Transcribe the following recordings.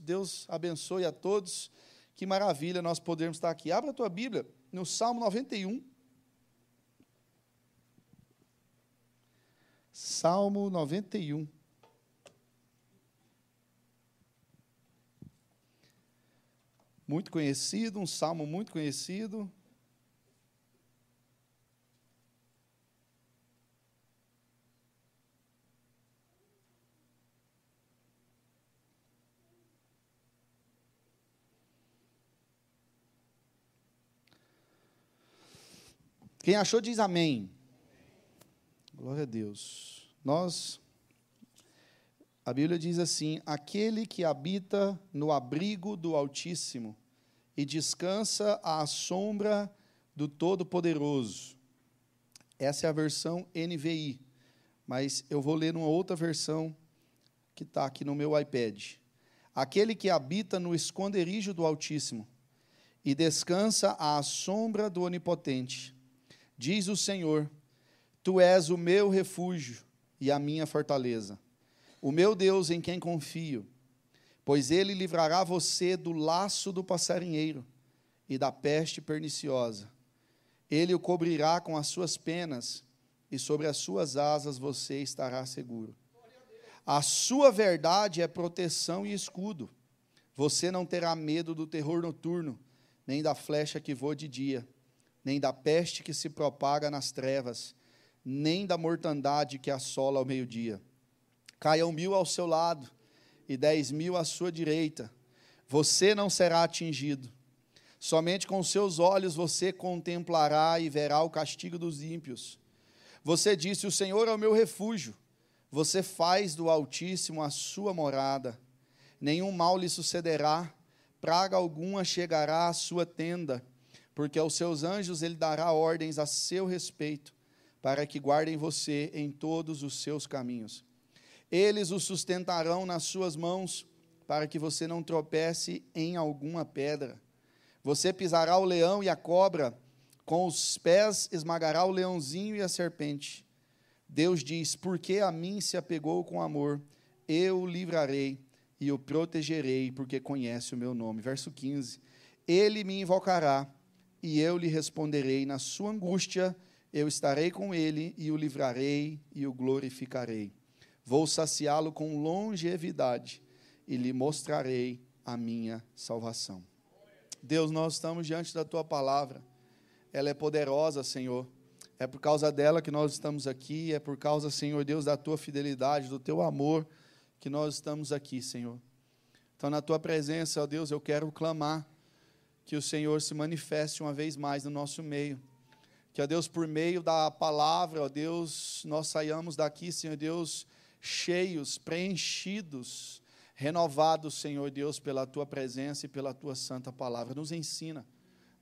Deus abençoe a todos. Que maravilha nós podermos estar aqui. Abra a tua Bíblia no Salmo 91. Salmo 91. Muito conhecido, um salmo muito conhecido. Quem achou diz amém. Glória a Deus. Nós, a Bíblia diz assim: aquele que habita no abrigo do Altíssimo e descansa à sombra do Todo-Poderoso. Essa é a versão NVI, mas eu vou ler uma outra versão que está aqui no meu iPad. Aquele que habita no esconderijo do Altíssimo e descansa à sombra do Onipotente Diz o Senhor: Tu és o meu refúgio e a minha fortaleza, o meu Deus em quem confio, pois ele livrará você do laço do passarinheiro e da peste perniciosa. Ele o cobrirá com as suas penas e sobre as suas asas você estará seguro. A sua verdade é proteção e escudo. Você não terá medo do terror noturno, nem da flecha que voa de dia nem da peste que se propaga nas trevas, nem da mortandade que assola ao meio-dia. Caiam mil ao seu lado e dez mil à sua direita, você não será atingido. Somente com seus olhos você contemplará e verá o castigo dos ímpios. Você disse: O Senhor é o meu refúgio. Você faz do Altíssimo a sua morada. Nenhum mal lhe sucederá, praga alguma chegará à sua tenda porque aos seus anjos ele dará ordens a seu respeito, para que guardem você em todos os seus caminhos. Eles o sustentarão nas suas mãos, para que você não tropece em alguma pedra. Você pisará o leão e a cobra, com os pés esmagará o leãozinho e a serpente. Deus diz: Porque a mim se apegou com amor, eu o livrarei e o protegerei, porque conhece o meu nome. Verso 15: Ele me invocará e eu lhe responderei na sua angústia, eu estarei com ele e o livrarei e o glorificarei. Vou saciá-lo com longevidade e lhe mostrarei a minha salvação. Deus, nós estamos diante da tua palavra. Ela é poderosa, Senhor. É por causa dela que nós estamos aqui, é por causa, Senhor Deus, da tua fidelidade, do teu amor que nós estamos aqui, Senhor. Então, na tua presença, ó Deus, eu quero clamar que o Senhor se manifeste uma vez mais no nosso meio. Que, ó Deus, por meio da palavra, ó Deus, nós saiamos daqui, Senhor Deus, cheios, preenchidos, renovados, Senhor Deus, pela tua presença e pela tua santa palavra. Nos ensina,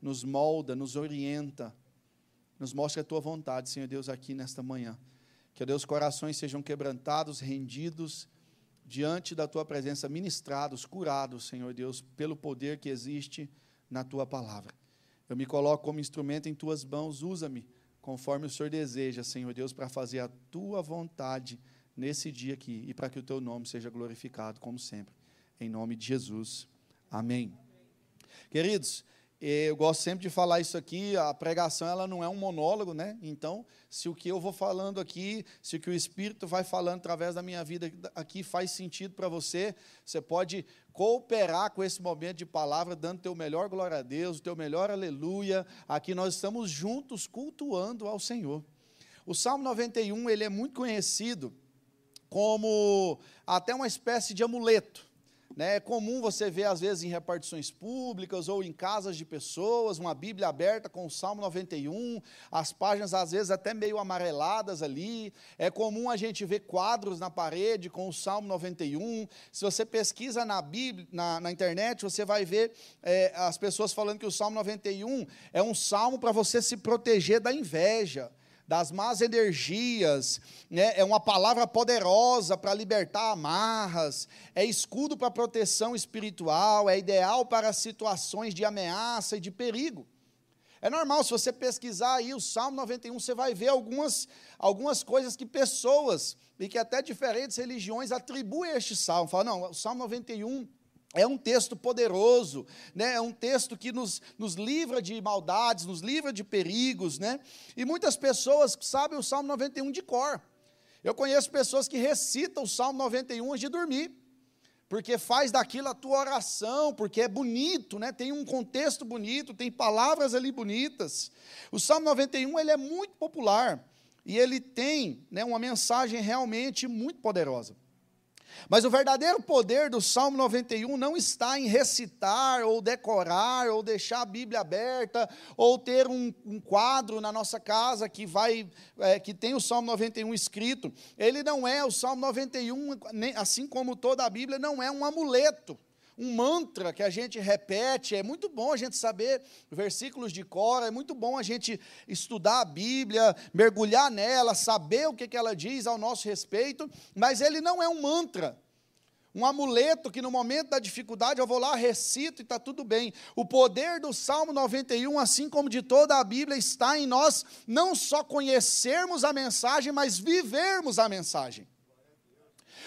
nos molda, nos orienta, nos mostra a tua vontade, Senhor Deus, aqui nesta manhã. Que, ó Deus, corações sejam quebrantados, rendidos diante da tua presença, ministrados, curados, Senhor Deus, pelo poder que existe na tua palavra. Eu me coloco como instrumento em tuas mãos, usa-me conforme o Senhor deseja, Senhor Deus, para fazer a tua vontade nesse dia aqui e para que o teu nome seja glorificado, como sempre. Em nome de Jesus. Amém. Queridos, eu gosto sempre de falar isso aqui, a pregação ela não é um monólogo, né? Então, se o que eu vou falando aqui, se o que o Espírito vai falando através da minha vida aqui faz sentido para você, você pode cooperar com esse momento de palavra, dando teu melhor glória a Deus, teu melhor aleluia. Aqui nós estamos juntos cultuando ao Senhor. O Salmo 91, ele é muito conhecido como até uma espécie de amuleto? É comum você ver, às vezes, em repartições públicas ou em casas de pessoas, uma Bíblia aberta com o Salmo 91, as páginas, às vezes, até meio amareladas ali. É comum a gente ver quadros na parede com o Salmo 91. Se você pesquisa na, Bíblia, na, na internet, você vai ver é, as pessoas falando que o Salmo 91 é um salmo para você se proteger da inveja das más energias, né? é uma palavra poderosa para libertar amarras, é escudo para proteção espiritual, é ideal para situações de ameaça e de perigo. É normal, se você pesquisar aí o Salmo 91, você vai ver algumas, algumas coisas que pessoas, e que até diferentes religiões atribuem a este salmo. Falam, não, o Salmo 91 É um texto poderoso, né? é um texto que nos, nos livra de maldades, nos livra de perigos, né? E muitas pessoas sabem o Salmo 91 de cor. Eu conheço pessoas que recitam o Salmo 91 antes de dormir, porque faz daquilo a tua oração, porque é bonito, né? tem um contexto bonito, tem palavras ali bonitas. O Salmo 91 ele é muito popular e ele tem né, uma mensagem realmente muito poderosa. Mas o verdadeiro poder do Salmo 91 não está em recitar, ou decorar, ou deixar a Bíblia aberta, ou ter um, um quadro na nossa casa que vai, é, que tem o Salmo 91 escrito. Ele não é, o Salmo 91, assim como toda a Bíblia, não é um amuleto um mantra que a gente repete. É muito bom a gente saber versículos de cor, é muito bom a gente estudar a Bíblia, mergulhar nela, saber o que, que ela diz ao nosso respeito, mas ele não é um mantra. Um amuleto que no momento da dificuldade eu vou lá, recito e está tudo bem. O poder do Salmo 91, assim como de toda a Bíblia, está em nós não só conhecermos a mensagem, mas vivermos a mensagem.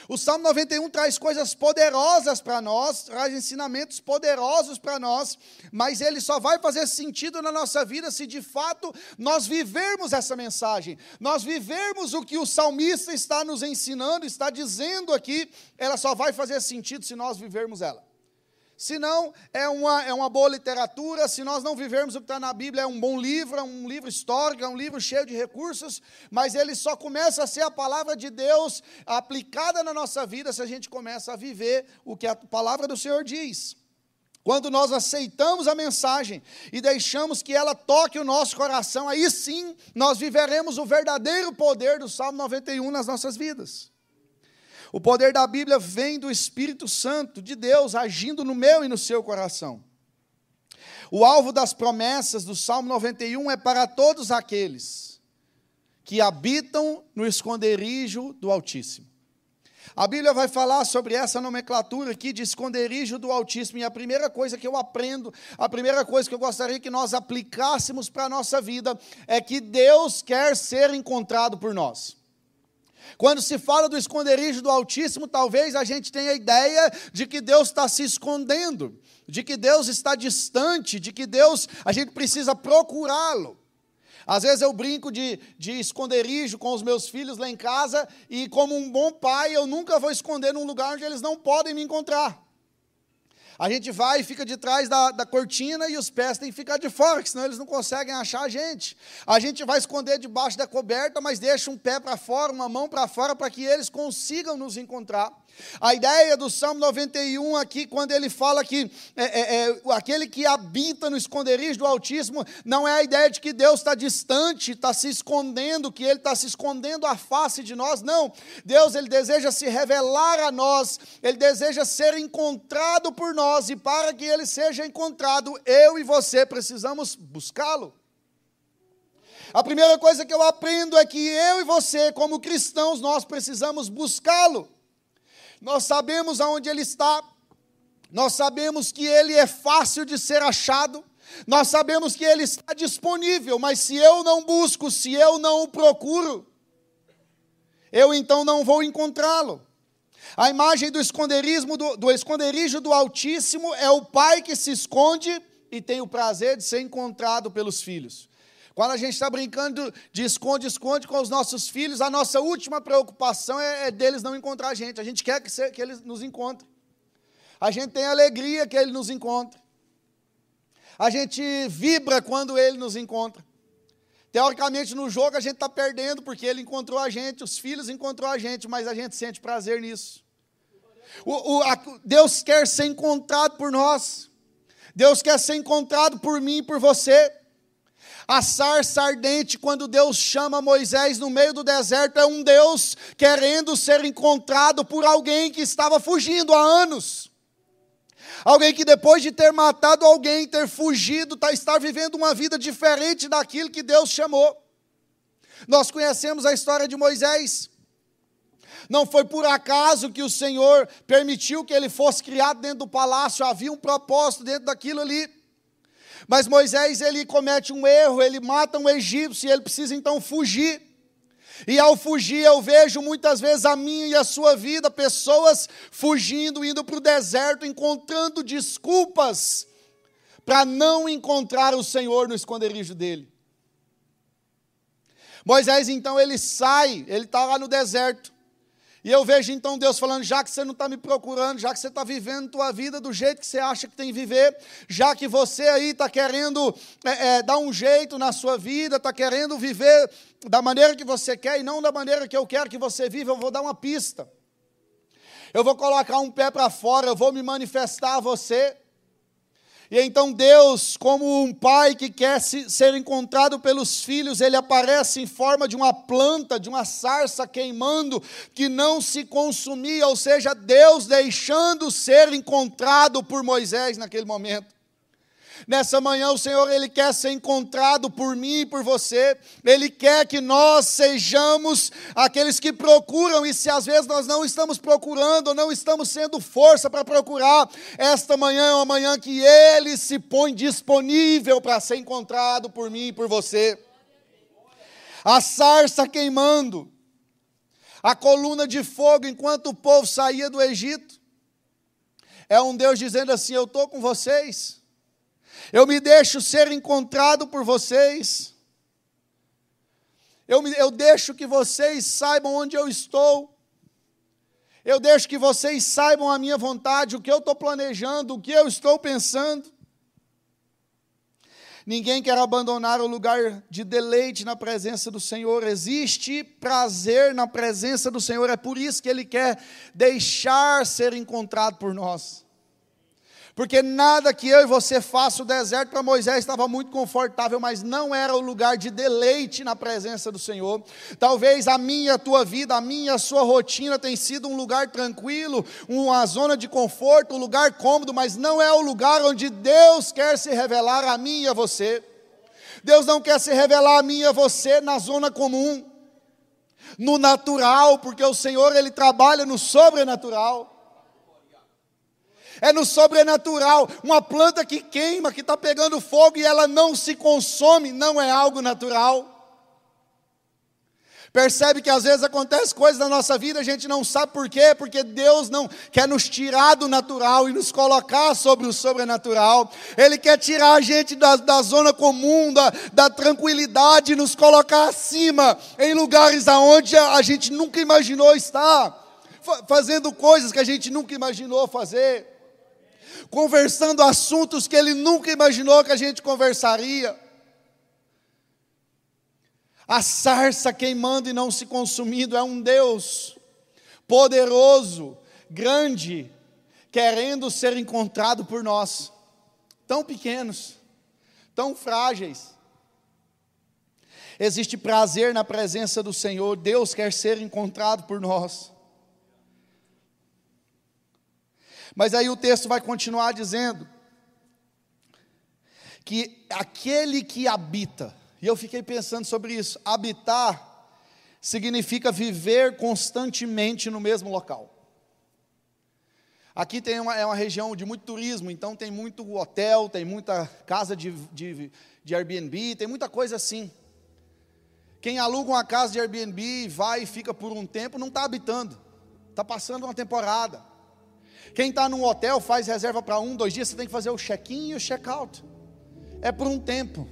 O Salmo 91 traz coisas poderosas para nós, traz ensinamentos poderosos para nós, mas ele só vai fazer sentido na nossa vida se de fato nós vivermos essa mensagem, nós vivermos o que o salmista está nos ensinando, está dizendo aqui, ela só vai fazer sentido se nós vivermos ela. Se não, é uma, é uma boa literatura. Se nós não vivermos o que está na Bíblia, é um bom livro, é um livro histórico, é um livro cheio de recursos, mas ele só começa a ser a palavra de Deus aplicada na nossa vida se a gente começa a viver o que a palavra do Senhor diz. Quando nós aceitamos a mensagem e deixamos que ela toque o nosso coração, aí sim nós viveremos o verdadeiro poder do Salmo 91 nas nossas vidas. O poder da Bíblia vem do Espírito Santo de Deus agindo no meu e no seu coração. O alvo das promessas do Salmo 91 é para todos aqueles que habitam no esconderijo do Altíssimo. A Bíblia vai falar sobre essa nomenclatura aqui de esconderijo do Altíssimo, e a primeira coisa que eu aprendo, a primeira coisa que eu gostaria que nós aplicássemos para a nossa vida, é que Deus quer ser encontrado por nós. Quando se fala do esconderijo do Altíssimo, talvez a gente tenha a ideia de que Deus está se escondendo, de que Deus está distante, de que Deus, a gente precisa procurá-lo. Às vezes eu brinco de, de esconderijo com os meus filhos lá em casa, e como um bom pai, eu nunca vou esconder num lugar onde eles não podem me encontrar. A gente vai e fica de trás da, da cortina e os pés têm que ficar de fora, senão eles não conseguem achar a gente. A gente vai esconder debaixo da coberta, mas deixa um pé para fora, uma mão para fora, para que eles consigam nos encontrar. A ideia do Salmo 91 aqui, quando ele fala que é, é, é, aquele que habita no esconderijo do Altíssimo, não é a ideia de que Deus está distante, está se escondendo, que Ele está se escondendo à face de nós, não. Deus, Ele deseja se revelar a nós, Ele deseja ser encontrado por nós, e para que Ele seja encontrado, eu e você precisamos buscá-lo. A primeira coisa que eu aprendo é que eu e você, como cristãos, nós precisamos buscá-lo nós sabemos aonde ele está, nós sabemos que ele é fácil de ser achado, nós sabemos que ele está disponível, mas se eu não busco, se eu não o procuro, eu então não vou encontrá-lo. A imagem do esconderijo do, do esconderijo do Altíssimo é o pai que se esconde e tem o prazer de ser encontrado pelos filhos. Quando a gente está brincando de esconde-esconde com os nossos filhos, a nossa última preocupação é, é deles não encontrar a gente. A gente quer que, se, que eles nos encontrem. A gente tem alegria que ele nos encontre. A gente vibra quando ele nos encontra. Teoricamente, no jogo, a gente está perdendo porque ele encontrou a gente, os filhos encontrou a gente, mas a gente sente prazer nisso. O, o, a, Deus quer ser encontrado por nós. Deus quer ser encontrado por mim e por você. A sarça ardente, quando Deus chama Moisés no meio do deserto, é um Deus querendo ser encontrado por alguém que estava fugindo há anos. Alguém que depois de ter matado alguém, ter fugido, tá, estar vivendo uma vida diferente daquilo que Deus chamou. Nós conhecemos a história de Moisés. Não foi por acaso que o Senhor permitiu que ele fosse criado dentro do palácio, havia um propósito dentro daquilo ali. Mas Moisés ele comete um erro, ele mata um egípcio e ele precisa então fugir. E ao fugir, eu vejo muitas vezes a minha e a sua vida, pessoas fugindo, indo para o deserto, encontrando desculpas para não encontrar o Senhor no esconderijo dele. Moisés então ele sai, ele está lá no deserto. E eu vejo então Deus falando: já que você não está me procurando, já que você está vivendo tua vida do jeito que você acha que tem que viver, já que você aí está querendo é, é, dar um jeito na sua vida, está querendo viver da maneira que você quer e não da maneira que eu quero que você viva, eu vou dar uma pista. Eu vou colocar um pé para fora, eu vou me manifestar a você. E então Deus, como um pai que quer ser encontrado pelos filhos, ele aparece em forma de uma planta, de uma sarça queimando, que não se consumia, ou seja, Deus deixando ser encontrado por Moisés naquele momento. Nessa manhã o Senhor ele quer ser encontrado por mim e por você. Ele quer que nós sejamos aqueles que procuram e se às vezes nós não estamos procurando, não estamos sendo força para procurar, esta manhã é uma manhã que ele se põe disponível para ser encontrado por mim e por você. A sarça queimando, a coluna de fogo enquanto o povo saía do Egito. É um Deus dizendo assim: Eu estou com vocês. Eu me deixo ser encontrado por vocês. Eu, me, eu deixo que vocês saibam onde eu estou. Eu deixo que vocês saibam a minha vontade, o que eu estou planejando, o que eu estou pensando. Ninguém quer abandonar o lugar de deleite na presença do Senhor. Existe prazer na presença do Senhor. É por isso que Ele quer deixar ser encontrado por nós. Porque nada que eu e você faça, o deserto para Moisés estava muito confortável, mas não era o lugar de deleite na presença do Senhor. Talvez a minha, a tua vida, a minha, a sua rotina tem sido um lugar tranquilo, uma zona de conforto, um lugar cômodo, mas não é o lugar onde Deus quer se revelar a mim e a você. Deus não quer se revelar a mim e a você na zona comum, no natural, porque o Senhor ele trabalha no sobrenatural é no sobrenatural. Uma planta que queima, que está pegando fogo e ela não se consome, não é algo natural. Percebe que às vezes acontece coisas na nossa vida, a gente não sabe por quê, porque Deus não quer nos tirar do natural e nos colocar sobre o sobrenatural. Ele quer tirar a gente da, da zona comum, da, da tranquilidade, e nos colocar acima, em lugares aonde a gente nunca imaginou estar, fazendo coisas que a gente nunca imaginou fazer conversando assuntos que ele nunca imaginou que a gente conversaria. A sarça queimando e não se consumindo é um Deus poderoso, grande, querendo ser encontrado por nós, tão pequenos, tão frágeis. Existe prazer na presença do Senhor, Deus quer ser encontrado por nós. Mas aí o texto vai continuar dizendo que aquele que habita, e eu fiquei pensando sobre isso, habitar significa viver constantemente no mesmo local. Aqui tem uma, é uma região de muito turismo, então tem muito hotel, tem muita casa de, de, de Airbnb, tem muita coisa assim. Quem aluga uma casa de Airbnb, vai e fica por um tempo, não está habitando, está passando uma temporada. Quem está num hotel faz reserva para um, dois dias, você tem que fazer o check-in e o check-out. É por um tempo.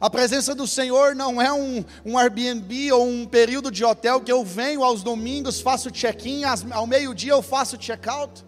A presença do Senhor não é um, um Airbnb ou um período de hotel que eu venho aos domingos, faço check-in, ao meio-dia eu faço check-out.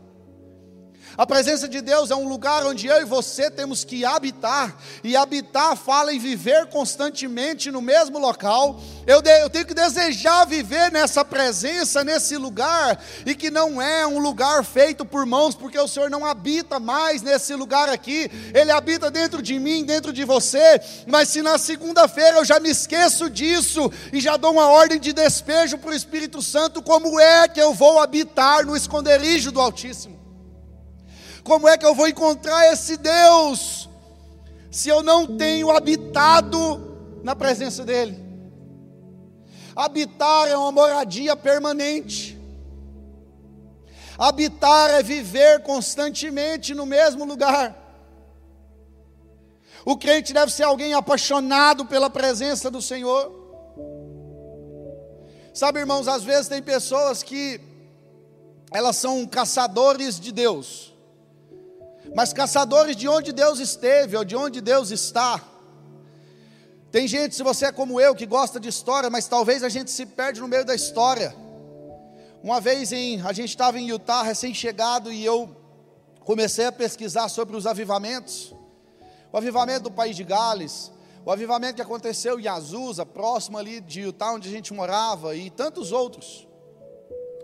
A presença de Deus é um lugar onde eu e você temos que habitar, e habitar fala em viver constantemente no mesmo local. Eu, de, eu, tenho que desejar viver nessa presença, nesse lugar, e que não é um lugar feito por mãos, porque o Senhor não habita mais nesse lugar aqui, Ele habita dentro de mim, dentro de você. Mas se na segunda-feira eu já me esqueço disso e já dou uma ordem de despejo para o Espírito Santo, como é que eu vou habitar no esconderijo do Altíssimo? Como é que eu vou encontrar esse Deus se eu não tenho habitado na presença dEle? Habitar é uma moradia permanente. Habitar é viver constantemente no mesmo lugar. O crente deve ser alguém apaixonado pela presença do Senhor. Sabe, irmãos, às vezes tem pessoas que elas são caçadores de Deus, mas caçadores de onde Deus esteve ou de onde Deus está. Tem gente, se você é como eu, que gosta de história, mas talvez a gente se perde no meio da história. Uma vez em, a gente estava em Utah, recém-chegado, e eu comecei a pesquisar sobre os avivamentos. O avivamento do país de Gales, o avivamento que aconteceu em Azusa, próximo ali de Utah, onde a gente morava, e tantos outros.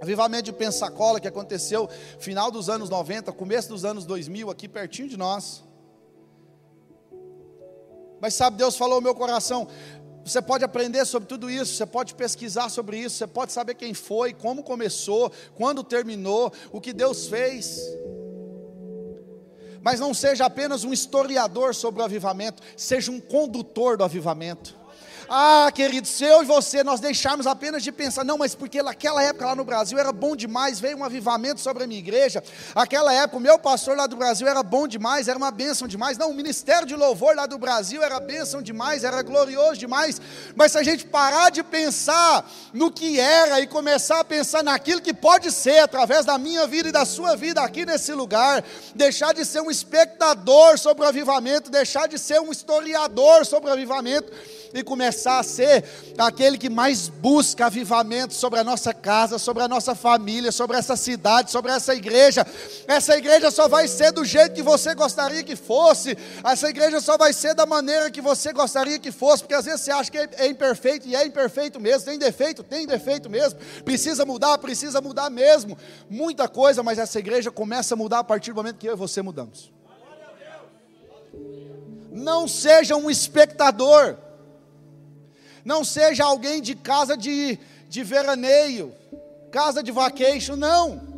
Avivamento de Pensacola, que aconteceu final dos anos 90, começo dos anos 2000, aqui pertinho de nós. Mas sabe, Deus falou ao meu coração: você pode aprender sobre tudo isso, você pode pesquisar sobre isso, você pode saber quem foi, como começou, quando terminou, o que Deus fez. Mas não seja apenas um historiador sobre o avivamento, seja um condutor do avivamento. Ah, querido, se eu e você nós deixarmos apenas de pensar, não, mas porque naquela época lá no Brasil era bom demais, veio um avivamento sobre a minha igreja. Aquela época o meu pastor lá do Brasil era bom demais, era uma bênção demais. Não, o ministério de louvor lá do Brasil era bênção demais, era glorioso demais. Mas se a gente parar de pensar no que era e começar a pensar naquilo que pode ser através da minha vida e da sua vida aqui nesse lugar, deixar de ser um espectador sobre o avivamento, deixar de ser um historiador sobre o avivamento e começar a ser aquele que mais busca avivamento sobre a nossa casa, sobre a nossa família, sobre essa cidade, sobre essa igreja. Essa igreja só vai ser do jeito que você gostaria que fosse, essa igreja só vai ser da maneira que você gostaria que fosse, porque às vezes você acha que é imperfeito e é imperfeito mesmo, tem defeito, tem defeito mesmo, precisa mudar, precisa mudar mesmo, muita coisa, mas essa igreja começa a mudar a partir do momento que eu e você mudamos. Não seja um espectador. Não seja alguém de casa de, de veraneio, casa de vacation, não.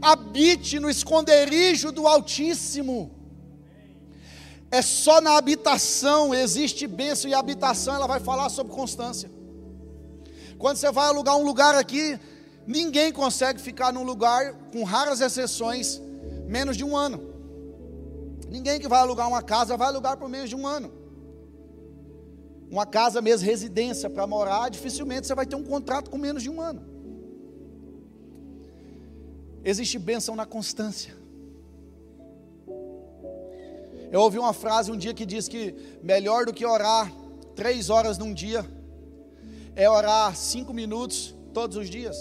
Habite no esconderijo do Altíssimo. É só na habitação existe bênção e habitação ela vai falar sobre constância. Quando você vai alugar um lugar aqui, ninguém consegue ficar num lugar, com raras exceções, menos de um ano. Ninguém que vai alugar uma casa vai alugar por menos de um ano uma casa mesmo, residência para morar, dificilmente você vai ter um contrato com menos de um ano. Existe bênção na constância. Eu ouvi uma frase um dia que diz que melhor do que orar três horas num dia é orar cinco minutos todos os dias.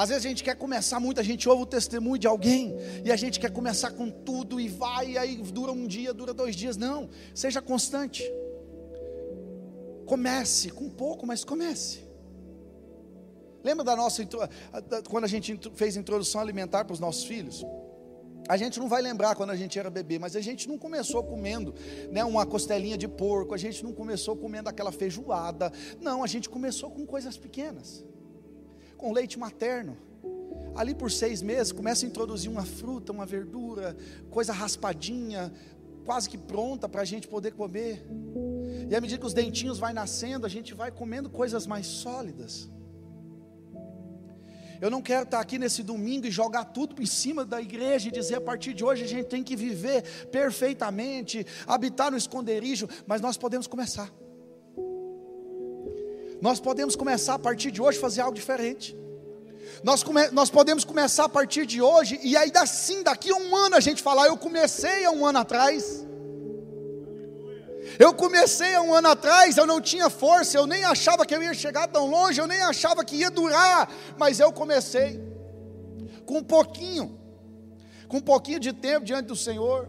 Às vezes a gente quer começar muito, a gente ouve o testemunho de alguém e a gente quer começar com tudo e vai, e aí dura um dia, dura dois dias. Não, seja constante. Comece com pouco, mas comece. Lembra da nossa quando a gente fez introdução alimentar para os nossos filhos? A gente não vai lembrar quando a gente era bebê, mas a gente não começou comendo né, uma costelinha de porco, a gente não começou comendo aquela feijoada. Não, a gente começou com coisas pequenas, com leite materno. Ali por seis meses começa a introduzir uma fruta, uma verdura, coisa raspadinha, quase que pronta para a gente poder comer. E à medida que os dentinhos vai nascendo, a gente vai comendo coisas mais sólidas. Eu não quero estar aqui nesse domingo e jogar tudo em cima da igreja e dizer a partir de hoje a gente tem que viver perfeitamente, habitar no esconderijo, mas nós podemos começar. Nós podemos começar a partir de hoje fazer algo diferente. Nós, come, nós podemos começar a partir de hoje, e aí assim, daqui a um ano a gente falar, eu comecei há um ano atrás. Eu comecei há um ano atrás, eu não tinha força, eu nem achava que eu ia chegar tão longe, eu nem achava que ia durar, mas eu comecei com um pouquinho, com um pouquinho de tempo diante do Senhor,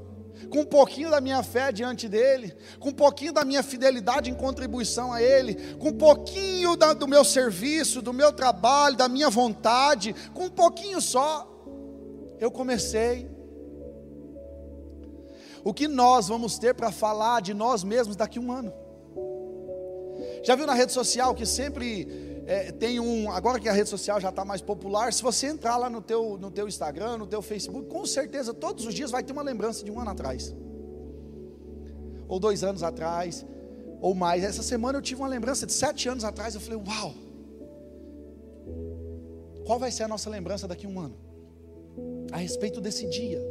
com um pouquinho da minha fé diante dEle, com um pouquinho da minha fidelidade em contribuição a Ele, com um pouquinho da, do meu serviço, do meu trabalho, da minha vontade, com um pouquinho só, eu comecei o que nós vamos ter para falar de nós mesmos daqui a um ano. Já viu na rede social que sempre é, tem um, agora que a rede social já está mais popular, se você entrar lá no teu, no teu Instagram, no teu Facebook, com certeza todos os dias vai ter uma lembrança de um ano atrás. Ou dois anos atrás, ou mais. Essa semana eu tive uma lembrança de sete anos atrás, eu falei, uau! Qual vai ser a nossa lembrança daqui a um ano? A respeito desse dia.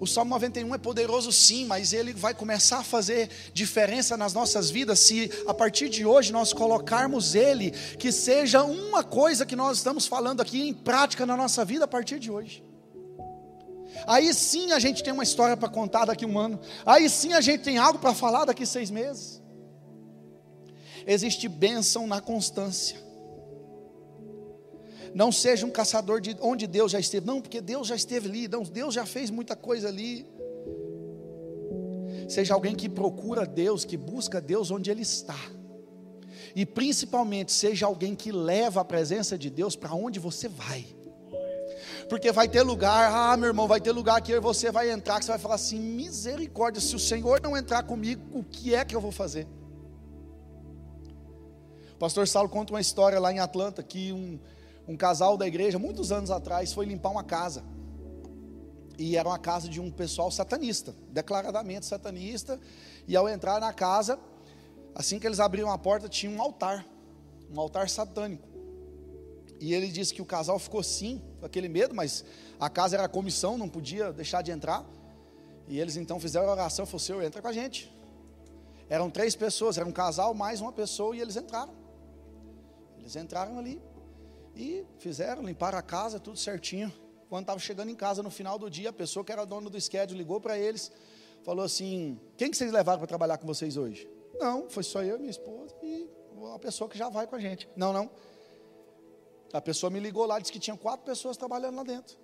O Salmo 91 é poderoso sim, mas ele vai começar a fazer diferença nas nossas vidas se a partir de hoje nós colocarmos ele, que seja uma coisa que nós estamos falando aqui em prática na nossa vida a partir de hoje. Aí sim a gente tem uma história para contar daqui um ano. Aí sim a gente tem algo para falar daqui seis meses. Existe bênção na constância. Não seja um caçador de onde Deus já esteve. Não, porque Deus já esteve ali. Não, Deus já fez muita coisa ali. Seja alguém que procura Deus, que busca Deus onde Ele está. E principalmente, seja alguém que leva a presença de Deus para onde você vai. Porque vai ter lugar, ah, meu irmão, vai ter lugar que você vai entrar, que você vai falar assim: misericórdia, se o Senhor não entrar comigo, o que é que eu vou fazer? O pastor Saulo conta uma história lá em Atlanta que um, um casal da igreja, muitos anos atrás, foi limpar uma casa. E era uma casa de um pessoal satanista, declaradamente satanista. E ao entrar na casa, assim que eles abriram a porta, tinha um altar, um altar satânico. E ele disse que o casal ficou sim, com aquele medo, mas a casa era comissão, não podia deixar de entrar. E eles então fizeram a oração, falou, Senhor, entra com a gente. Eram três pessoas, era um casal mais uma pessoa, e eles entraram. Eles entraram ali. E fizeram, limparam a casa, tudo certinho. Quando estava chegando em casa no final do dia, a pessoa que era dona do schedule ligou para eles, falou assim: Quem que vocês levaram para trabalhar com vocês hoje? Não, foi só eu, minha esposa e a pessoa que já vai com a gente. Não, não. A pessoa me ligou lá, disse que tinha quatro pessoas trabalhando lá dentro.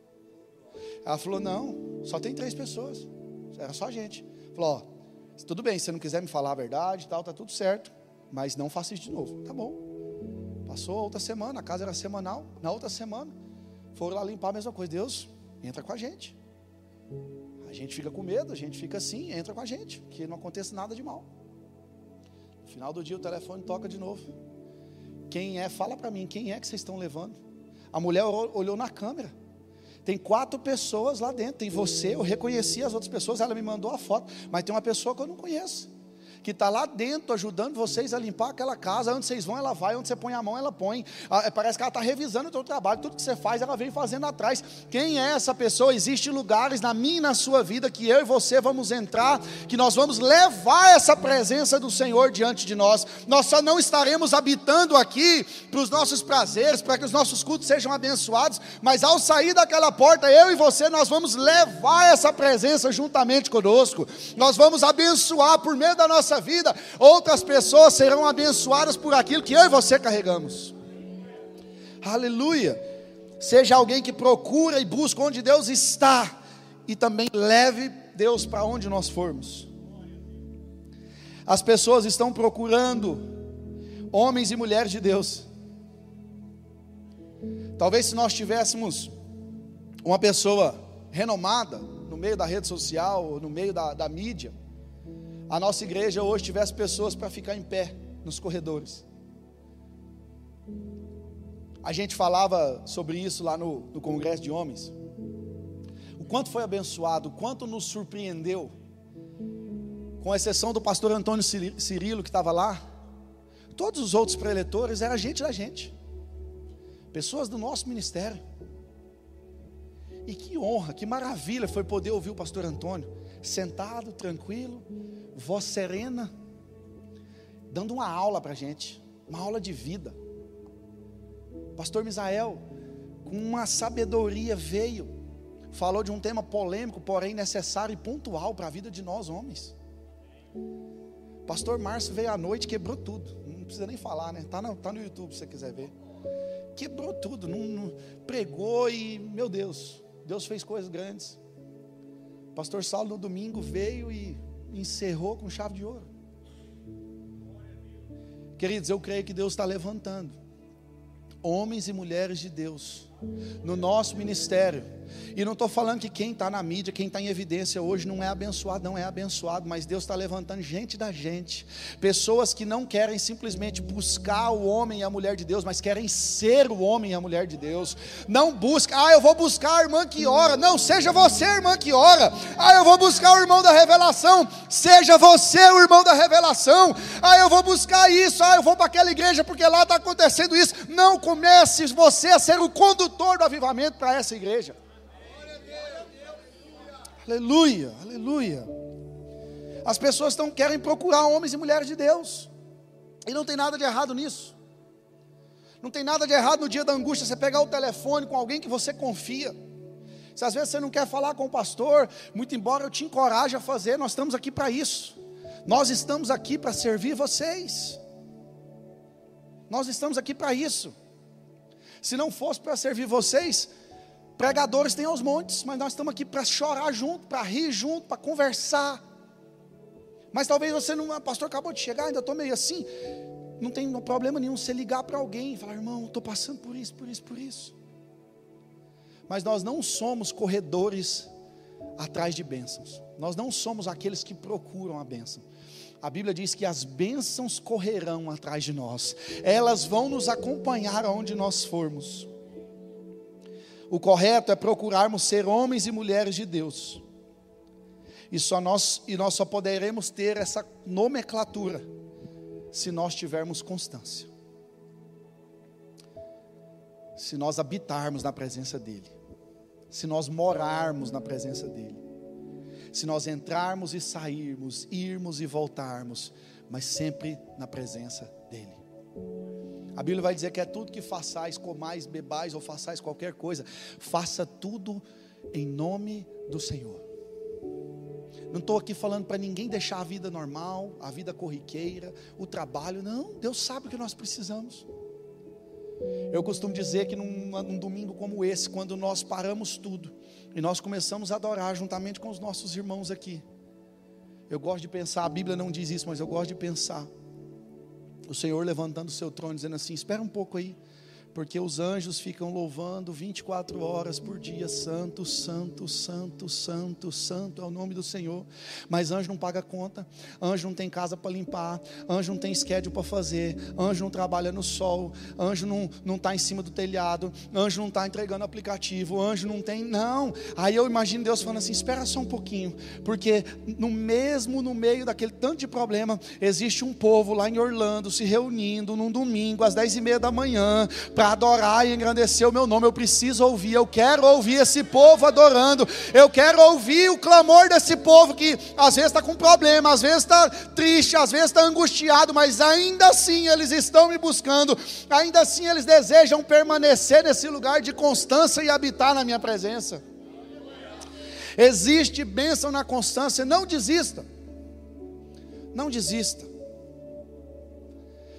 Ela falou: Não, só tem três pessoas. Era só a gente. Falou: Ó, tudo bem, se você não quiser me falar a verdade, tal, tá tudo certo, mas não faça isso de novo. Tá bom. Passou outra semana, a casa era semanal. Na outra semana, foram lá limpar a mesma coisa. Deus, entra com a gente. A gente fica com medo, a gente fica assim, entra com a gente, que não aconteça nada de mal. No final do dia o telefone toca de novo. Quem é? Fala para mim, quem é que vocês estão levando? A mulher olhou na câmera. Tem quatro pessoas lá dentro. Tem você, eu reconheci as outras pessoas, ela me mandou a foto, mas tem uma pessoa que eu não conheço que está lá dentro ajudando vocês a limpar aquela casa. Onde vocês vão, ela vai. Onde você põe a mão, ela põe. Ah, é, parece que ela está revisando o seu trabalho. Tudo que você faz, ela vem fazendo atrás. Quem é essa pessoa? Existem lugares na minha e na sua vida que eu e você vamos entrar, que nós vamos levar essa presença do Senhor diante de nós. Nós só não estaremos habitando aqui para os nossos prazeres, para que os nossos cultos sejam abençoados, mas ao sair daquela porta, eu e você, nós vamos levar essa presença juntamente conosco. Nós vamos abençoar por meio da nossa nossa vida, outras pessoas serão abençoadas por aquilo que eu e você carregamos. Aleluia. Seja alguém que procura e busca onde Deus está e também leve Deus para onde nós formos. As pessoas estão procurando homens e mulheres de Deus. Talvez se nós tivéssemos uma pessoa renomada no meio da rede social, no meio da, da mídia, a nossa igreja hoje tivesse pessoas para ficar em pé nos corredores. A gente falava sobre isso lá no, no Congresso de Homens. O quanto foi abençoado, o quanto nos surpreendeu. Com exceção do pastor Antônio Cirilo, que estava lá, todos os outros preletores eram gente da gente, pessoas do nosso ministério. E que honra, que maravilha foi poder ouvir o pastor Antônio, sentado, tranquilo, voz serena, dando uma aula para a gente, uma aula de vida. Pastor Misael, com uma sabedoria, veio, falou de um tema polêmico, porém necessário e pontual para a vida de nós homens. Pastor Márcio veio à noite, quebrou tudo. Não precisa nem falar, né? Tá no, tá no YouTube se você quiser ver. Quebrou tudo, não, não, pregou e, meu Deus, Deus fez coisas grandes. Pastor Saulo no domingo veio e encerrou com chave de ouro. Queridos, eu creio que Deus está levantando homens e mulheres de Deus no nosso ministério e não estou falando que quem está na mídia, quem está em evidência hoje não é abençoado, não é abençoado, mas Deus está levantando gente da gente, pessoas que não querem simplesmente buscar o homem e a mulher de Deus, mas querem ser o homem e a mulher de Deus. Não busca, ah, eu vou buscar a irmã que ora. Não, seja você a irmã que ora. Ah, eu vou buscar o irmão da revelação. Seja você o irmão da revelação. Ah, eu vou buscar isso. Ah, eu vou para aquela igreja porque lá está acontecendo isso. Não comece você a ser o condutor do avivamento para essa igreja. Aleluia, aleluia. As pessoas estão querem procurar homens e mulheres de Deus. E não tem nada de errado nisso. Não tem nada de errado no dia da angústia você pegar o telefone com alguém que você confia. Se às vezes você não quer falar com o pastor, muito embora eu te encoraje a fazer, nós estamos aqui para isso. Nós estamos aqui para servir vocês. Nós estamos aqui para isso. Se não fosse para servir vocês, pregadores têm aos montes, mas nós estamos aqui para chorar junto, para rir junto, para conversar. Mas talvez você não, ah, pastor acabou de chegar, ainda estou meio assim. Não tem problema nenhum você ligar para alguém e falar, irmão, estou passando por isso, por isso, por isso. Mas nós não somos corredores atrás de bênçãos. Nós não somos aqueles que procuram a bênção. A Bíblia diz que as bênçãos correrão atrás de nós, elas vão nos acompanhar aonde nós formos. O correto é procurarmos ser homens e mulheres de Deus, e, só nós, e nós só poderemos ter essa nomenclatura se nós tivermos constância, se nós habitarmos na presença dEle, se nós morarmos na presença dEle se nós entrarmos e sairmos, irmos e voltarmos, mas sempre na presença dEle. A Bíblia vai dizer que é tudo que façais, comais, bebais ou façais qualquer coisa, faça tudo em nome do Senhor. Não estou aqui falando para ninguém deixar a vida normal, a vida corriqueira, o trabalho, não, Deus sabe o que nós precisamos. Eu costumo dizer que num, num domingo como esse, quando nós paramos tudo, e nós começamos a adorar juntamente com os nossos irmãos aqui. Eu gosto de pensar, a Bíblia não diz isso, mas eu gosto de pensar. O Senhor levantando o seu trono, dizendo assim: espera um pouco aí porque os anjos ficam louvando 24 horas por dia, santo, santo, santo, santo, santo é o nome do Senhor. Mas anjo não paga conta, anjo não tem casa para limpar, anjo não tem schedule para fazer, anjo não trabalha no sol, anjo não não está em cima do telhado, anjo não está entregando aplicativo, anjo não tem, não. Aí eu imagino Deus falando assim: espera só um pouquinho, porque no mesmo no meio daquele tanto de problema existe um povo lá em Orlando se reunindo num domingo às dez e meia da manhã para adorar e engrandecer o meu nome. Eu preciso ouvir, eu quero ouvir esse povo adorando. Eu quero ouvir o clamor desse povo que às vezes está com problema, às vezes está triste, às vezes está angustiado, mas ainda assim eles estão me buscando, ainda assim eles desejam permanecer nesse lugar de constância e habitar na minha presença. Existe bênção na constância, não desista. Não desista.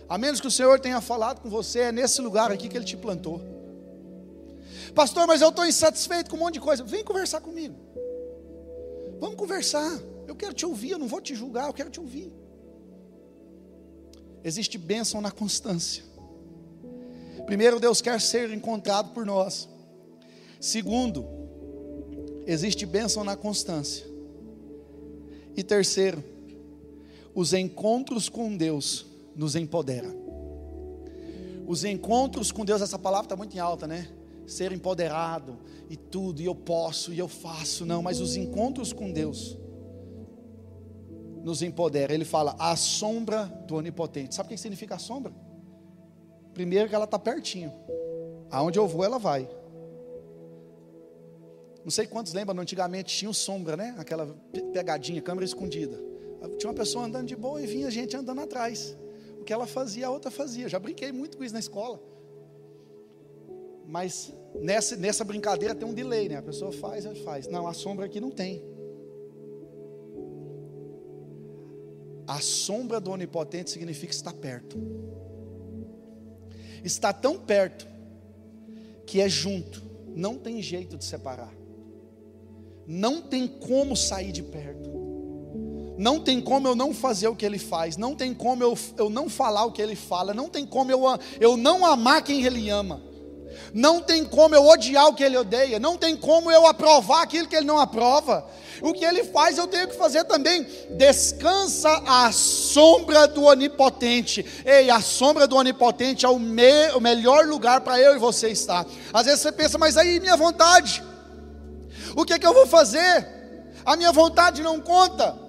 A menos que o Senhor tenha falado com você, é nesse lugar aqui que Ele te plantou. Pastor, mas eu estou insatisfeito com um monte de coisa. Vem conversar comigo. Vamos conversar. Eu quero te ouvir, eu não vou te julgar, eu quero te ouvir. Existe bênção na constância. Primeiro, Deus quer ser encontrado por nós. Segundo, existe bênção na constância. E terceiro, os encontros com Deus nos empodera. Os encontros com Deus, essa palavra está muito em alta, né? Ser empoderado e tudo, e eu posso, e eu faço, não, mas os encontros com Deus nos empodera. Ele fala, a sombra do onipotente. Sabe o que significa a sombra? Primeiro que ela está pertinho. Aonde eu vou, ela vai. Não sei quantos lembram, antigamente tinha sombra, né? Aquela pegadinha, câmera escondida. Tinha uma pessoa andando de boa e vinha gente andando atrás que ela fazia, a outra fazia. Já brinquei muito com isso na escola. Mas nessa, nessa brincadeira tem um delay, né? A pessoa faz, ela faz. Não, a sombra aqui não tem. A sombra do onipotente significa estar perto. Está tão perto que é junto. Não tem jeito de separar. Não tem como sair de perto. Não tem como eu não fazer o que ele faz, não tem como eu, eu não falar o que ele fala, não tem como eu, eu não amar quem ele ama, não tem como eu odiar o que ele odeia, não tem como eu aprovar aquilo que ele não aprova. O que ele faz eu tenho que fazer também. Descansa a sombra do onipotente. Ei, a sombra do onipotente é o, me, o melhor lugar para eu e você estar. Às vezes você pensa, mas aí minha vontade, o que é que eu vou fazer? A minha vontade não conta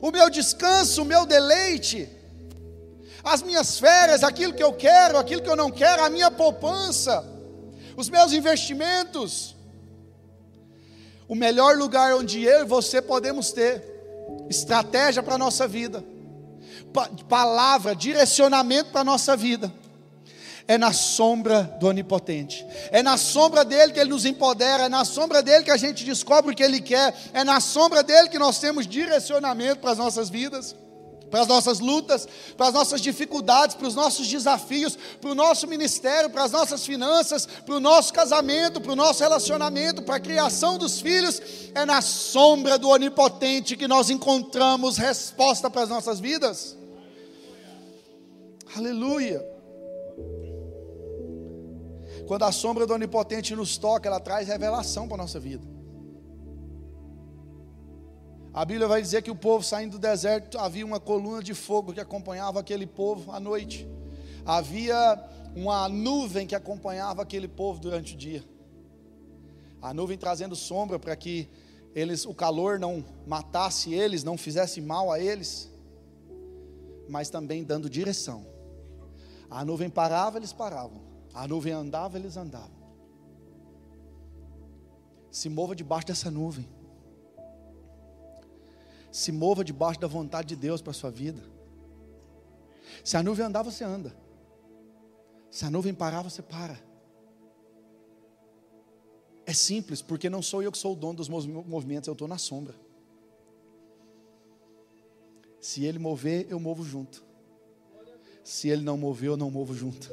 o meu descanso, o meu deleite, as minhas férias, aquilo que eu quero, aquilo que eu não quero, a minha poupança, os meus investimentos. o melhor lugar onde eu e você podemos ter estratégia para a nossa vida, palavra, direcionamento para a nossa vida, é na sombra do Onipotente, é na sombra dele que ele nos empodera, é na sombra dele que a gente descobre o que ele quer, é na sombra dele que nós temos direcionamento para as nossas vidas para as nossas lutas, para as nossas dificuldades, para os nossos desafios, para o nosso ministério, para as nossas finanças, para o nosso casamento, para o nosso relacionamento, para a criação dos filhos, é na sombra do Onipotente que nós encontramos resposta para as nossas vidas. Aleluia. Quando a sombra do Onipotente nos toca, ela traz revelação para a nossa vida. A Bíblia vai dizer que o povo saindo do deserto havia uma coluna de fogo que acompanhava aquele povo à noite. Havia uma nuvem que acompanhava aquele povo durante o dia. A nuvem trazendo sombra para que eles, o calor não matasse eles, não fizesse mal a eles, mas também dando direção. A nuvem parava, eles paravam. A nuvem andava, eles andavam. Se mova debaixo dessa nuvem. Se mova debaixo da vontade de Deus para a sua vida. Se a nuvem andar, você anda. Se a nuvem parar, você para. É simples, porque não sou eu que sou o dono dos movimentos, eu estou na sombra. Se ele mover, eu movo junto. Se ele não mover, eu não movo junto.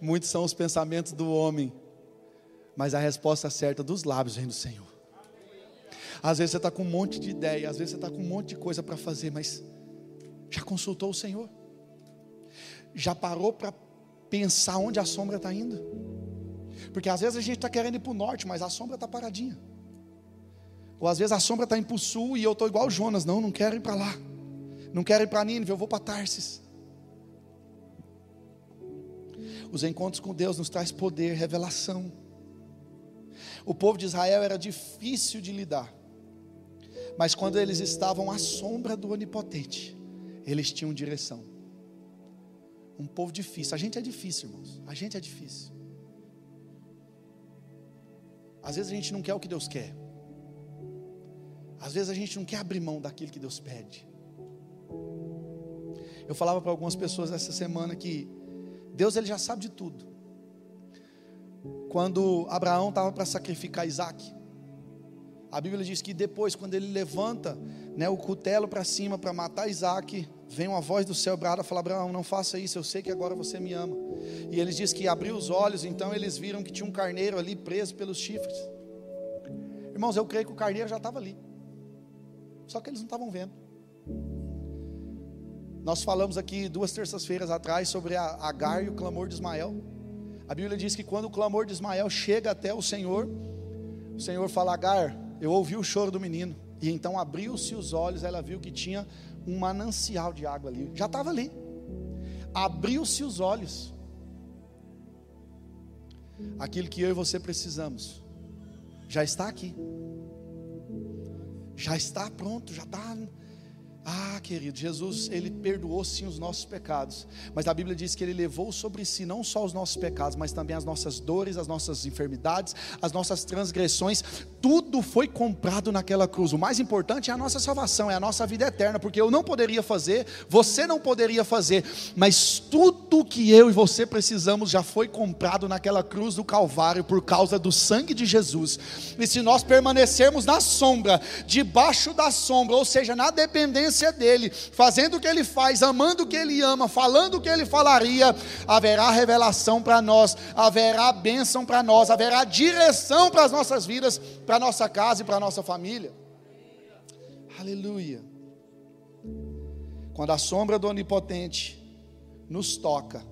Muitos são os pensamentos do homem, mas a resposta certa dos lábios vem do Senhor. Às vezes você está com um monte de ideia, às vezes você está com um monte de coisa para fazer, mas já consultou o Senhor? Já parou para pensar onde a sombra está indo? Porque às vezes a gente está querendo ir para o norte, mas a sombra está paradinha. Ou às vezes a sombra está indo para o sul e eu estou igual Jonas, não, não quero ir para lá. Não quero ir para Nínive, eu vou para Tarsis. Os encontros com Deus nos traz poder, revelação. O povo de Israel era difícil de lidar. Mas quando eles estavam à sombra do Onipotente, eles tinham direção. Um povo difícil. A gente é difícil, irmãos. A gente é difícil. Às vezes a gente não quer o que Deus quer. Às vezes a gente não quer abrir mão daquilo que Deus pede. Eu falava para algumas pessoas essa semana que Deus ele já sabe de tudo. Quando Abraão estava para sacrificar Isaac, a Bíblia diz que depois, quando ele levanta né, o cutelo para cima para matar Isaac, vem uma voz do céu brada fala: Abraão, não faça isso, eu sei que agora você me ama. E eles diz que abriu os olhos, então eles viram que tinha um carneiro ali preso pelos chifres. Irmãos, eu creio que o carneiro já estava ali, só que eles não estavam vendo. Nós falamos aqui duas terças-feiras atrás sobre Agar e o clamor de Ismael. A Bíblia diz que quando o clamor de Ismael chega até o Senhor, o Senhor fala: Agar, eu ouvi o choro do menino. E então abriu-se os olhos, ela viu que tinha um manancial de água ali. Já estava ali. Abriu-se os olhos. Aquilo que eu e você precisamos já está aqui. Já está pronto, já está ah, querido, Jesus, ele perdoou sim os nossos pecados, mas a Bíblia diz que ele levou sobre si não só os nossos pecados, mas também as nossas dores, as nossas enfermidades, as nossas transgressões, tudo foi comprado naquela cruz. O mais importante é a nossa salvação, é a nossa vida eterna, porque eu não poderia fazer, você não poderia fazer, mas tudo que eu e você precisamos já foi comprado naquela cruz do Calvário por causa do sangue de Jesus. E se nós permanecermos na sombra, debaixo da sombra, ou seja, na dependência dele, fazendo o que ele faz, amando o que ele ama, falando o que ele falaria, haverá revelação para nós, haverá bênção para nós, haverá direção para as nossas vidas, para nossa casa e para nossa família. Aleluia. Quando a sombra do Onipotente nos toca,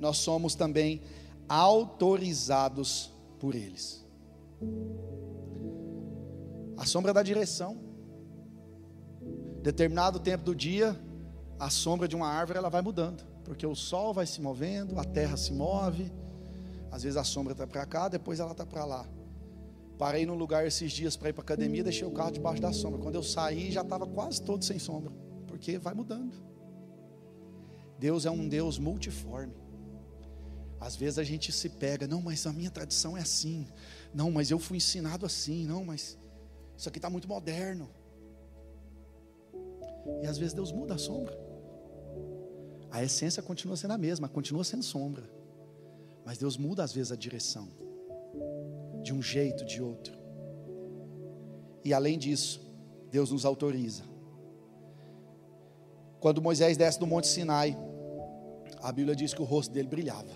nós somos também autorizados por eles. A sombra da direção determinado tempo do dia, a sombra de uma árvore ela vai mudando, porque o sol vai se movendo, a terra se move. Às vezes a sombra está para cá, depois ela está para lá. Parei num lugar esses dias para ir para academia, deixei o carro debaixo da sombra. Quando eu saí, já estava quase todo sem sombra, porque vai mudando. Deus é um Deus multiforme. Às vezes a gente se pega, não, mas a minha tradição é assim. Não, mas eu fui ensinado assim. Não, mas isso aqui está muito moderno. E às vezes Deus muda a sombra. A essência continua sendo a mesma, continua sendo sombra. Mas Deus muda às vezes a direção. De um jeito, de outro. E além disso, Deus nos autoriza. Quando Moisés desce do Monte Sinai, a Bíblia diz que o rosto dele brilhava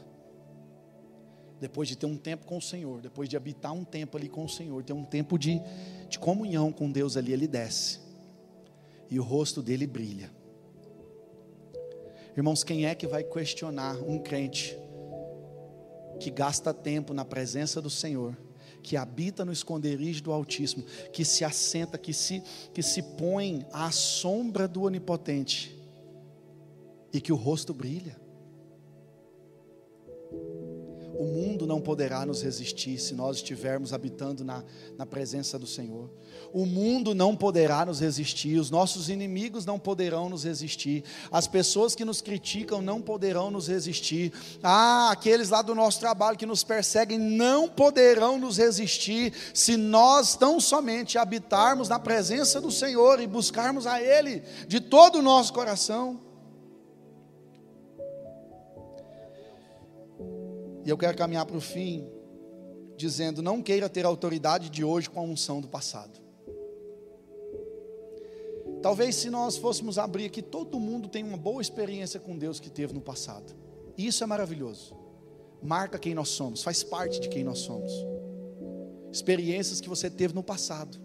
depois de ter um tempo com o Senhor, depois de habitar um tempo ali com o Senhor, ter um tempo de, de comunhão com Deus ali, ele desce, e o rosto dele brilha. Irmãos, quem é que vai questionar um crente que gasta tempo na presença do Senhor, que habita no esconderijo do Altíssimo, que se assenta, que se, que se põe à sombra do Onipotente, e que o rosto brilha? O mundo não poderá nos resistir se nós estivermos habitando na, na presença do Senhor. O mundo não poderá nos resistir, os nossos inimigos não poderão nos resistir, as pessoas que nos criticam não poderão nos resistir. Ah, aqueles lá do nosso trabalho que nos perseguem não poderão nos resistir se nós tão somente habitarmos na presença do Senhor e buscarmos a Ele de todo o nosso coração. E eu quero caminhar para o fim, dizendo: não queira ter a autoridade de hoje com a unção do passado. Talvez se nós fôssemos abrir aqui, todo mundo tem uma boa experiência com Deus que teve no passado. Isso é maravilhoso. Marca quem nós somos, faz parte de quem nós somos. Experiências que você teve no passado.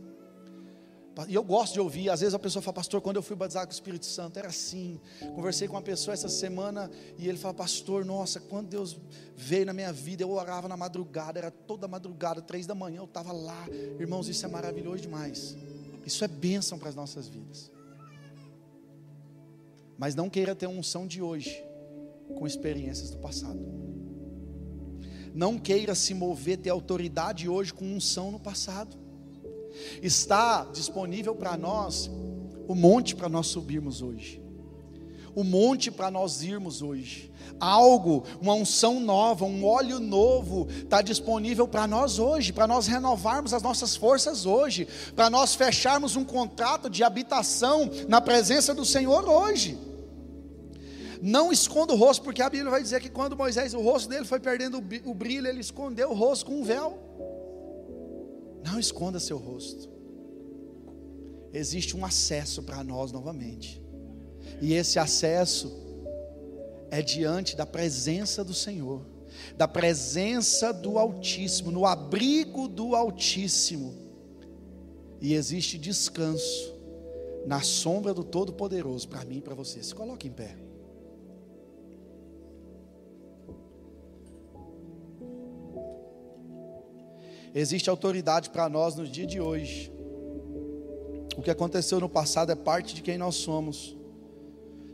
E eu gosto de ouvir, às vezes a pessoa fala, pastor, quando eu fui batizado com o Espírito Santo, era assim. Conversei com uma pessoa essa semana e ele fala, pastor, nossa, quando Deus veio na minha vida, eu orava na madrugada, era toda madrugada, três da manhã, eu estava lá. Irmãos, isso é maravilhoso demais. Isso é bênção para as nossas vidas. Mas não queira ter unção de hoje com experiências do passado. Não queira se mover, ter autoridade hoje com unção no passado. Está disponível para nós o monte para nós subirmos hoje. O monte para nós irmos hoje. Algo, uma unção nova, um óleo novo está disponível para nós hoje, para nós renovarmos as nossas forças hoje, para nós fecharmos um contrato de habitação na presença do Senhor hoje. Não esconda o rosto, porque a Bíblia vai dizer que quando Moisés, o rosto dele foi perdendo o brilho, ele escondeu o rosto com um véu. Não esconda seu rosto. Existe um acesso para nós novamente. E esse acesso é diante da presença do Senhor, da presença do Altíssimo, no abrigo do Altíssimo. E existe descanso na sombra do Todo-Poderoso para mim e para você. Se coloque em pé. Existe autoridade para nós no dia de hoje. O que aconteceu no passado é parte de quem nós somos.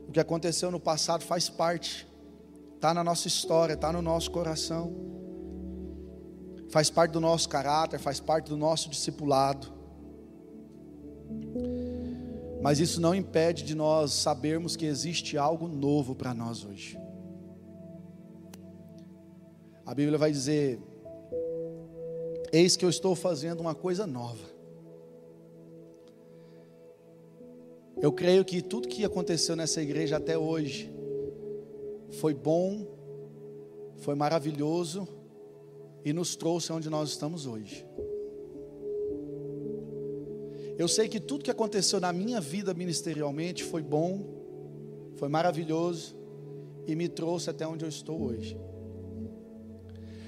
O que aconteceu no passado faz parte, está na nossa história, está no nosso coração, faz parte do nosso caráter, faz parte do nosso discipulado. Mas isso não impede de nós sabermos que existe algo novo para nós hoje. A Bíblia vai dizer Eis que eu estou fazendo uma coisa nova. Eu creio que tudo que aconteceu nessa igreja até hoje foi bom, foi maravilhoso e nos trouxe onde nós estamos hoje. Eu sei que tudo que aconteceu na minha vida ministerialmente foi bom, foi maravilhoso e me trouxe até onde eu estou hoje.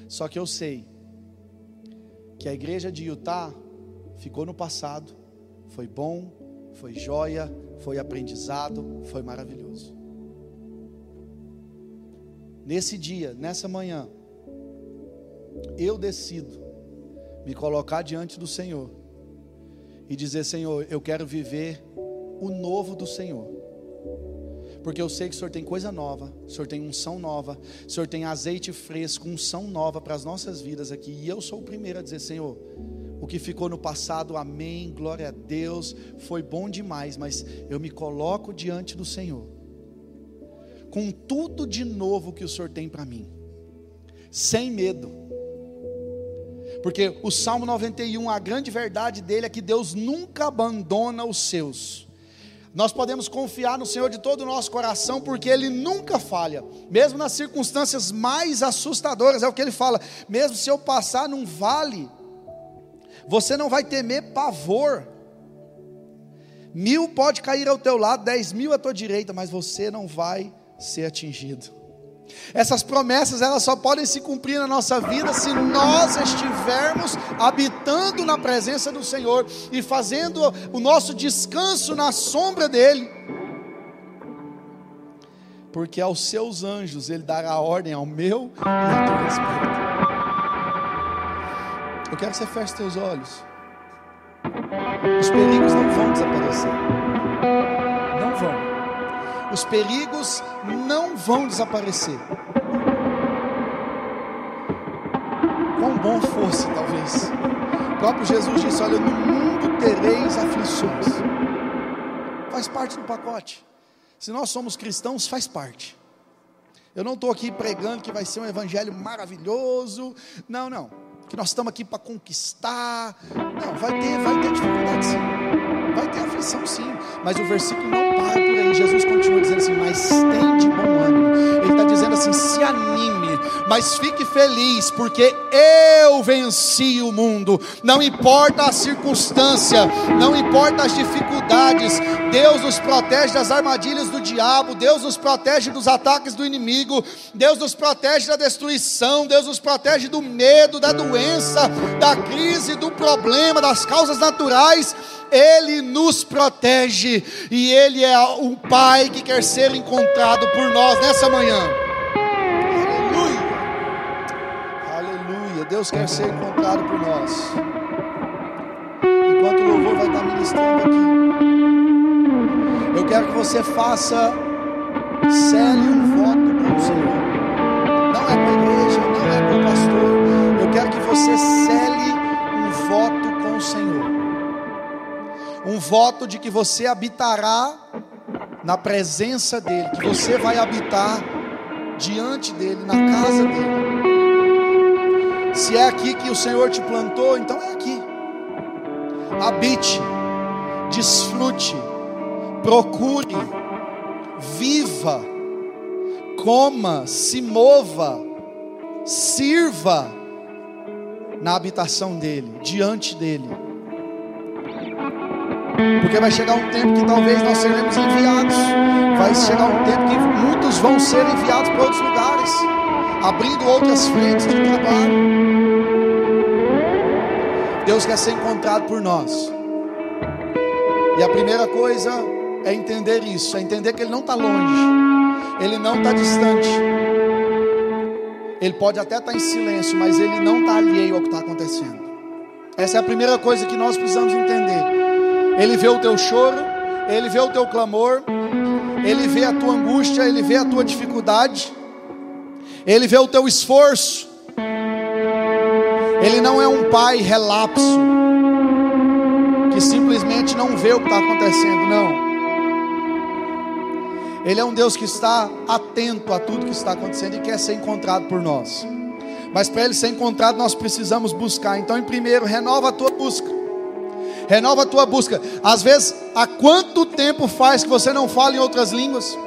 Só que eu sei que a igreja de Utah ficou no passado, foi bom, foi joia, foi aprendizado, foi maravilhoso. Nesse dia, nessa manhã, eu decido me colocar diante do Senhor e dizer: Senhor, eu quero viver o novo do Senhor porque eu sei que o Senhor tem coisa nova, o Senhor tem unção nova, o Senhor tem azeite fresco, unção nova para as nossas vidas aqui. E eu sou o primeiro a dizer, Senhor, o que ficou no passado, amém, glória a Deus, foi bom demais, mas eu me coloco diante do Senhor, com tudo de novo que o Senhor tem para mim. sem medo. Porque o Salmo 91, a grande verdade dele é que Deus nunca abandona os seus. Nós podemos confiar no Senhor de todo o nosso coração, porque Ele nunca falha, mesmo nas circunstâncias mais assustadoras, é o que Ele fala. Mesmo se eu passar num vale, você não vai temer pavor. Mil pode cair ao teu lado, dez mil à tua direita, mas você não vai ser atingido. Essas promessas elas só podem se cumprir na nossa vida se nós estivermos habitando na presença do Senhor e fazendo o nosso descanso na sombra dele. Porque aos seus anjos ele dará ordem ao meu e ao teu respeito. Eu quero que você feche seus olhos. Os perigos não vão desaparecer. Não vão os perigos não vão desaparecer. Quão bom fosse, talvez. O próprio Jesus disse: Olha, no mundo tereis aflições. Faz parte do pacote. Se nós somos cristãos, faz parte. Eu não estou aqui pregando que vai ser um evangelho maravilhoso. Não, não. Que nós estamos aqui para conquistar. Não, vai ter, vai ter dificuldade sim. Vai ter aflição sim, mas o versículo não para por aí. Jesus continua Mas tem de bom ânimo. Ele está dizendo assim: Se anime, mas fique feliz, porque eu venci o mundo. Não importa a circunstância, não importa as dificuldades, Deus nos protege das armadilhas do diabo, Deus nos protege dos ataques do inimigo, Deus nos protege da destruição, Deus nos protege do medo, da doença, da crise, do problema, das causas naturais. Ele nos protege e Ele é um Pai que quer ser encontrado por nós nessa manhã. Aleluia, aleluia. Deus quer ser encontrado por nós. Enquanto o louvor vai estar ministrando aqui, eu quero que você faça, cele um voto com o Senhor. Não é para a igreja, não é para o pastor. Eu quero que você cele um voto com o Senhor um voto de que você habitará na presença dEle, que você vai habitar diante dEle, na casa dEle. Se é aqui que o Senhor te plantou, então é aqui. Habite, desfrute, procure, viva, coma, se mova, sirva na habitação dEle, diante dEle. Porque vai chegar um tempo que talvez nós seremos enviados. Vai chegar um tempo que muitos vão ser enviados para outros lugares, abrindo outras frentes de trabalho. Deus quer ser encontrado por nós. E a primeira coisa é entender isso, é entender que Ele não está longe, Ele não está distante. Ele pode até estar tá em silêncio, mas Ele não está alheio ao que está acontecendo. Essa é a primeira coisa que nós precisamos entender. Ele vê o teu choro, Ele vê o teu clamor, Ele vê a tua angústia, Ele vê a tua dificuldade, Ele vê o teu esforço. Ele não é um pai relapso, que simplesmente não vê o que está acontecendo, não. Ele é um Deus que está atento a tudo que está acontecendo e quer ser encontrado por nós. Mas para ele ser encontrado, nós precisamos buscar. Então, em primeiro, renova a tua busca renova a tua busca. Às vezes, há quanto tempo faz que você não fala em outras línguas?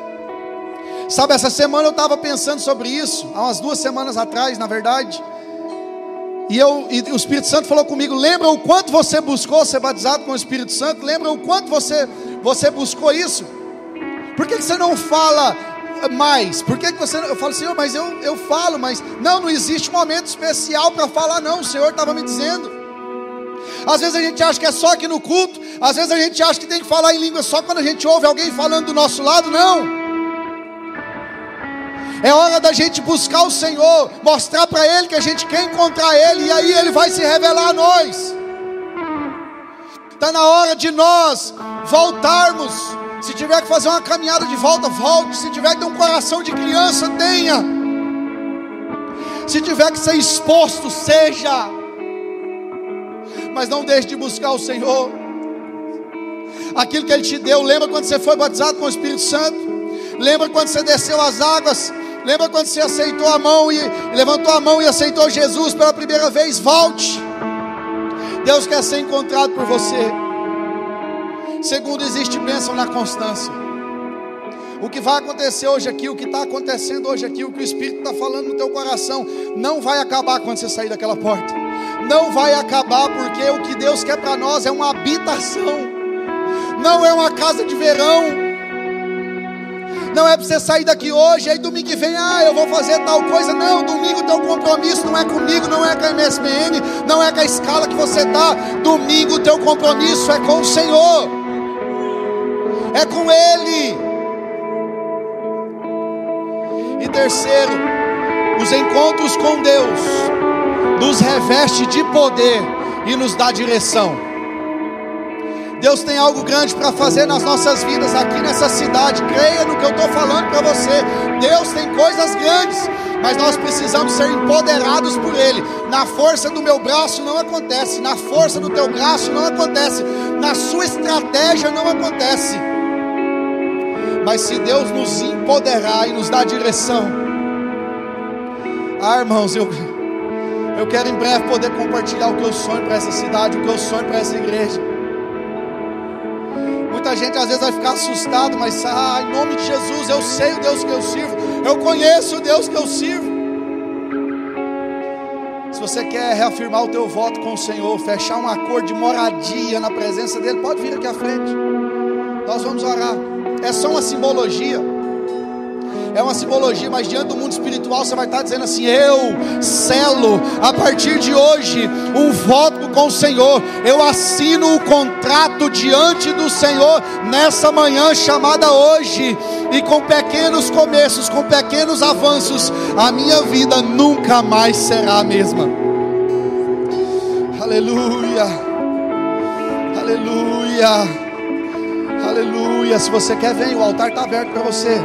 Sabe, essa semana eu estava pensando sobre isso, há umas duas semanas atrás, na verdade. E, eu, e o Espírito Santo falou comigo: lembra o quanto você buscou ser batizado com o Espírito Santo? Lembra o quanto você, você buscou isso? Por que, que você não fala mais? Por que, que você. Eu falo, Senhor, mas eu, eu falo, mas. Não, não existe momento especial para falar, não. O Senhor estava me dizendo. Às vezes a gente acha que é só aqui no culto, às vezes a gente acha que tem que falar em língua só quando a gente ouve alguém falando do nosso lado, não. É hora da gente buscar o Senhor, mostrar para Ele que a gente quer encontrar Ele, e aí Ele vai se revelar a nós. Está na hora de nós voltarmos. Se tiver que fazer uma caminhada de volta, volte. Se tiver que ter um coração de criança, tenha. Se tiver que ser exposto, seja mas não deixe de buscar o Senhor. Aquilo que Ele te deu, lembra quando você foi batizado com o Espírito Santo? Lembra quando você desceu as águas Lembra quando você aceitou a mão e levantou a mão e aceitou Jesus pela primeira vez? Volte. Deus quer ser encontrado por você. Segundo, existe bênção na constância. O que vai acontecer hoje aqui, o que está acontecendo hoje aqui, o que o Espírito está falando no teu coração, não vai acabar quando você sair daquela porta. Não vai acabar, porque o que Deus quer para nós é uma habitação, não é uma casa de verão não é para você sair daqui hoje, aí domingo que vem, ah, eu vou fazer tal coisa. Não, domingo teu compromisso não é comigo, não é com a MSPN, não é com a escala que você está. Domingo teu compromisso é com o Senhor, é com Ele. E terceiro, os encontros com Deus nos reveste de poder e nos dá direção. Deus tem algo grande para fazer nas nossas vidas aqui nessa cidade. Creia no que eu estou falando para você. Deus tem coisas grandes, mas nós precisamos ser empoderados por Ele. Na força do meu braço não acontece, na força do teu braço não acontece, na sua estratégia não acontece. Mas se Deus nos empoderar e nos dar direção, ah, irmãos, eu, eu quero em breve poder compartilhar o que eu sonho para essa cidade, o que eu sonho para essa igreja. Muita gente às vezes vai ficar assustado, mas ah, em nome de Jesus, eu sei o Deus que eu sirvo, eu conheço o Deus que eu sirvo. Se você quer reafirmar o teu voto com o Senhor, fechar um acordo de moradia na presença dele, pode vir aqui à frente. Nós vamos orar. É só uma simbologia é uma simbologia, mas diante do mundo espiritual você vai estar dizendo assim: Eu selo a partir de hoje um voto com o Senhor, eu assino o contrato diante do Senhor nessa manhã chamada hoje, e com pequenos começos, com pequenos avanços, a minha vida nunca mais será a mesma. Aleluia, aleluia, aleluia. Se você quer, vem, o altar está aberto para você.